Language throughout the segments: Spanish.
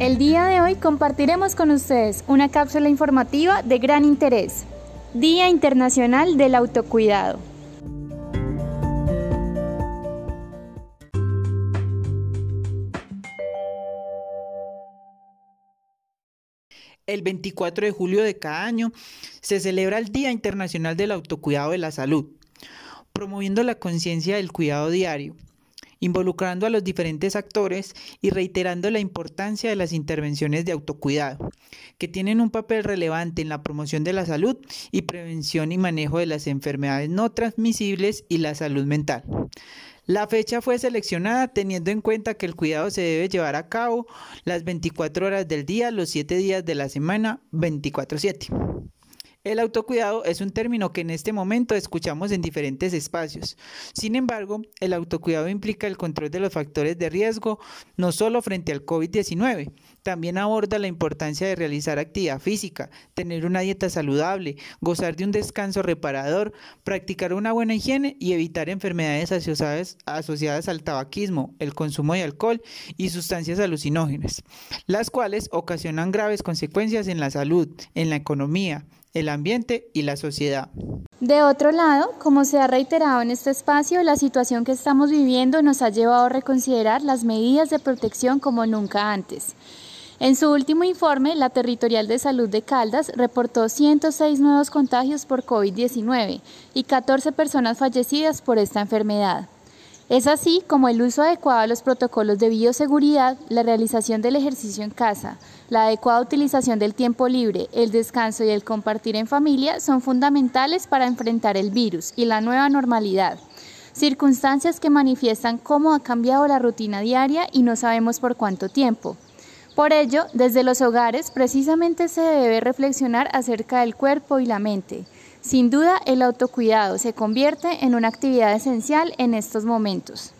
El día de hoy compartiremos con ustedes una cápsula informativa de gran interés. Día Internacional del Autocuidado. El 24 de julio de cada año se celebra el Día Internacional del Autocuidado de la Salud, promoviendo la conciencia del cuidado diario involucrando a los diferentes actores y reiterando la importancia de las intervenciones de autocuidado, que tienen un papel relevante en la promoción de la salud y prevención y manejo de las enfermedades no transmisibles y la salud mental. La fecha fue seleccionada teniendo en cuenta que el cuidado se debe llevar a cabo las 24 horas del día, los 7 días de la semana, 24/7. El autocuidado es un término que en este momento escuchamos en diferentes espacios. Sin embargo, el autocuidado implica el control de los factores de riesgo no solo frente al COVID-19, también aborda la importancia de realizar actividad física, tener una dieta saludable, gozar de un descanso reparador, practicar una buena higiene y evitar enfermedades asociadas, asociadas al tabaquismo, el consumo de alcohol y sustancias alucinógenas, las cuales ocasionan graves consecuencias en la salud, en la economía, el ambiente y la sociedad. De otro lado, como se ha reiterado en este espacio, la situación que estamos viviendo nos ha llevado a reconsiderar las medidas de protección como nunca antes. En su último informe, la Territorial de Salud de Caldas reportó 106 nuevos contagios por COVID-19 y 14 personas fallecidas por esta enfermedad. Es así como el uso adecuado de los protocolos de bioseguridad, la realización del ejercicio en casa, la adecuada utilización del tiempo libre, el descanso y el compartir en familia son fundamentales para enfrentar el virus y la nueva normalidad. Circunstancias que manifiestan cómo ha cambiado la rutina diaria y no sabemos por cuánto tiempo. Por ello, desde los hogares precisamente se debe reflexionar acerca del cuerpo y la mente. Sin duda, el autocuidado se convierte en una actividad esencial en estos momentos.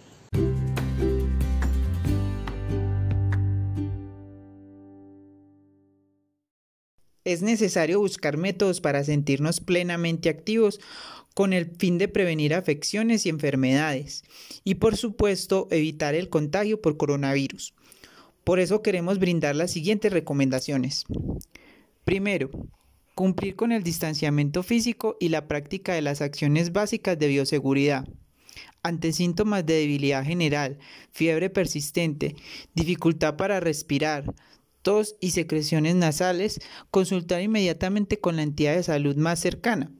Es necesario buscar métodos para sentirnos plenamente activos con el fin de prevenir afecciones y enfermedades y por supuesto evitar el contagio por coronavirus. Por eso queremos brindar las siguientes recomendaciones. Primero, cumplir con el distanciamiento físico y la práctica de las acciones básicas de bioseguridad. Ante síntomas de debilidad general, fiebre persistente, dificultad para respirar, tos y secreciones nasales, consultar inmediatamente con la entidad de salud más cercana.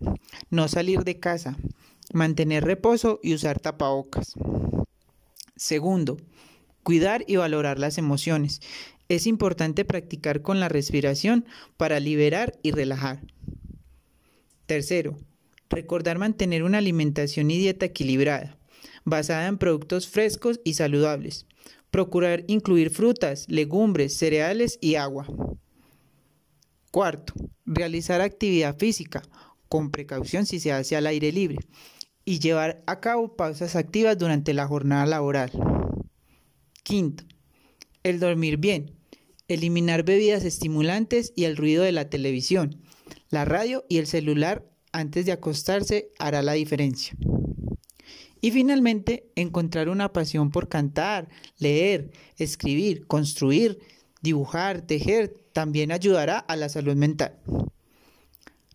No salir de casa, mantener reposo y usar tapabocas. Segundo, cuidar y valorar las emociones. Es importante practicar con la respiración para liberar y relajar. Tercero, recordar mantener una alimentación y dieta equilibrada, basada en productos frescos y saludables. Procurar incluir frutas, legumbres, cereales y agua. Cuarto, realizar actividad física, con precaución si se hace al aire libre, y llevar a cabo pausas activas durante la jornada laboral. Quinto, el dormir bien, eliminar bebidas estimulantes y el ruido de la televisión, la radio y el celular antes de acostarse hará la diferencia. Y finalmente, encontrar una pasión por cantar, leer, escribir, construir, dibujar, tejer, también ayudará a la salud mental.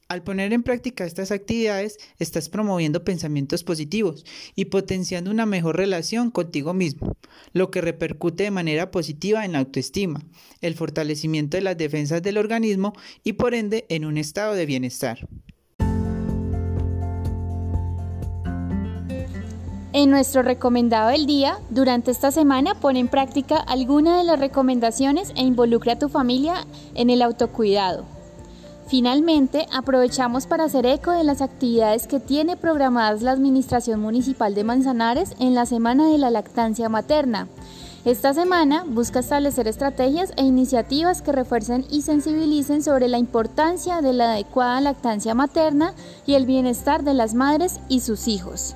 Al poner en práctica estas actividades, estás promoviendo pensamientos positivos y potenciando una mejor relación contigo mismo, lo que repercute de manera positiva en la autoestima, el fortalecimiento de las defensas del organismo y por ende en un estado de bienestar. En nuestro recomendado del día, durante esta semana pone en práctica alguna de las recomendaciones e involucra a tu familia en el autocuidado. Finalmente, aprovechamos para hacer eco de las actividades que tiene programadas la Administración Municipal de Manzanares en la Semana de la Lactancia Materna, Esta semana busca establecer estrategias e iniciativas que refuercen y sensibilicen sobre la importancia de la adecuada lactancia materna y el bienestar de las madres y sus hijos.